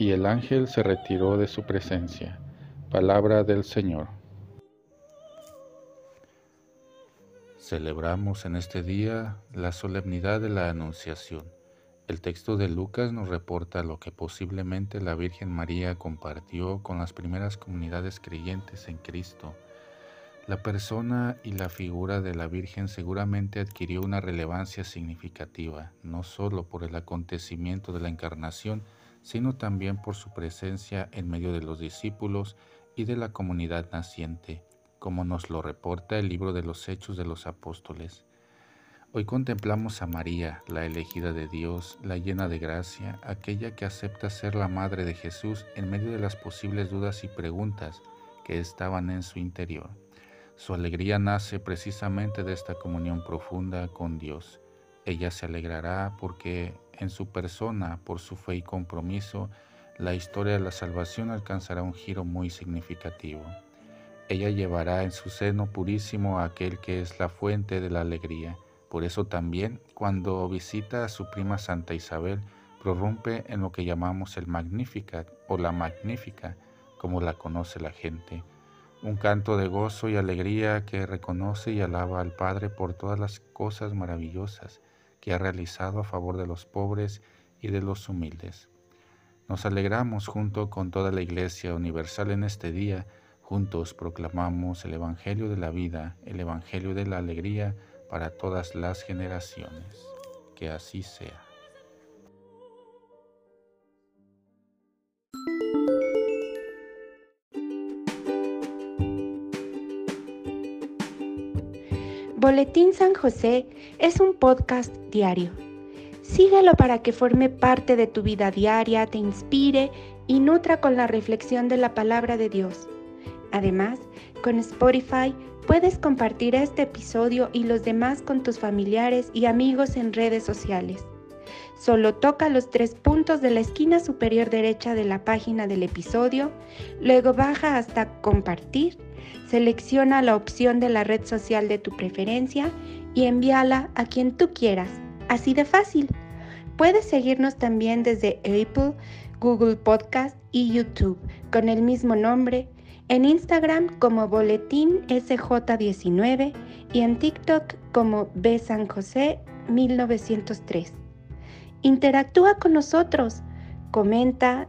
y el ángel se retiró de su presencia. Palabra del Señor. Celebramos en este día la solemnidad de la Anunciación. El texto de Lucas nos reporta lo que posiblemente la Virgen María compartió con las primeras comunidades creyentes en Cristo. La persona y la figura de la Virgen seguramente adquirió una relevancia significativa, no solo por el acontecimiento de la encarnación, sino también por su presencia en medio de los discípulos y de la comunidad naciente, como nos lo reporta el libro de los Hechos de los Apóstoles. Hoy contemplamos a María, la elegida de Dios, la llena de gracia, aquella que acepta ser la madre de Jesús en medio de las posibles dudas y preguntas que estaban en su interior. Su alegría nace precisamente de esta comunión profunda con Dios. Ella se alegrará porque en su persona, por su fe y compromiso, la historia de la salvación alcanzará un giro muy significativo. Ella llevará en su seno purísimo a aquel que es la fuente de la alegría. Por eso también, cuando visita a su prima Santa Isabel, prorrumpe en lo que llamamos el Magnificat o la Magnífica, como la conoce la gente. Un canto de gozo y alegría que reconoce y alaba al Padre por todas las cosas maravillosas que ha realizado a favor de los pobres y de los humildes. Nos alegramos junto con toda la Iglesia Universal en este día, juntos proclamamos el Evangelio de la vida, el Evangelio de la alegría para todas las generaciones. Que así sea. Boletín San José es un podcast diario. Síguelo para que forme parte de tu vida diaria, te inspire y nutra con la reflexión de la palabra de Dios. Además, con Spotify puedes compartir este episodio y los demás con tus familiares y amigos en redes sociales. Solo toca los tres puntos de la esquina superior derecha de la página del episodio, luego baja hasta compartir Selecciona la opción de la red social de tu preferencia y envíala a quien tú quieras. Así de fácil. Puedes seguirnos también desde Apple, Google Podcast y YouTube con el mismo nombre en Instagram como Boletín SJ19 y en TikTok como B San José 1903. Interactúa con nosotros, comenta,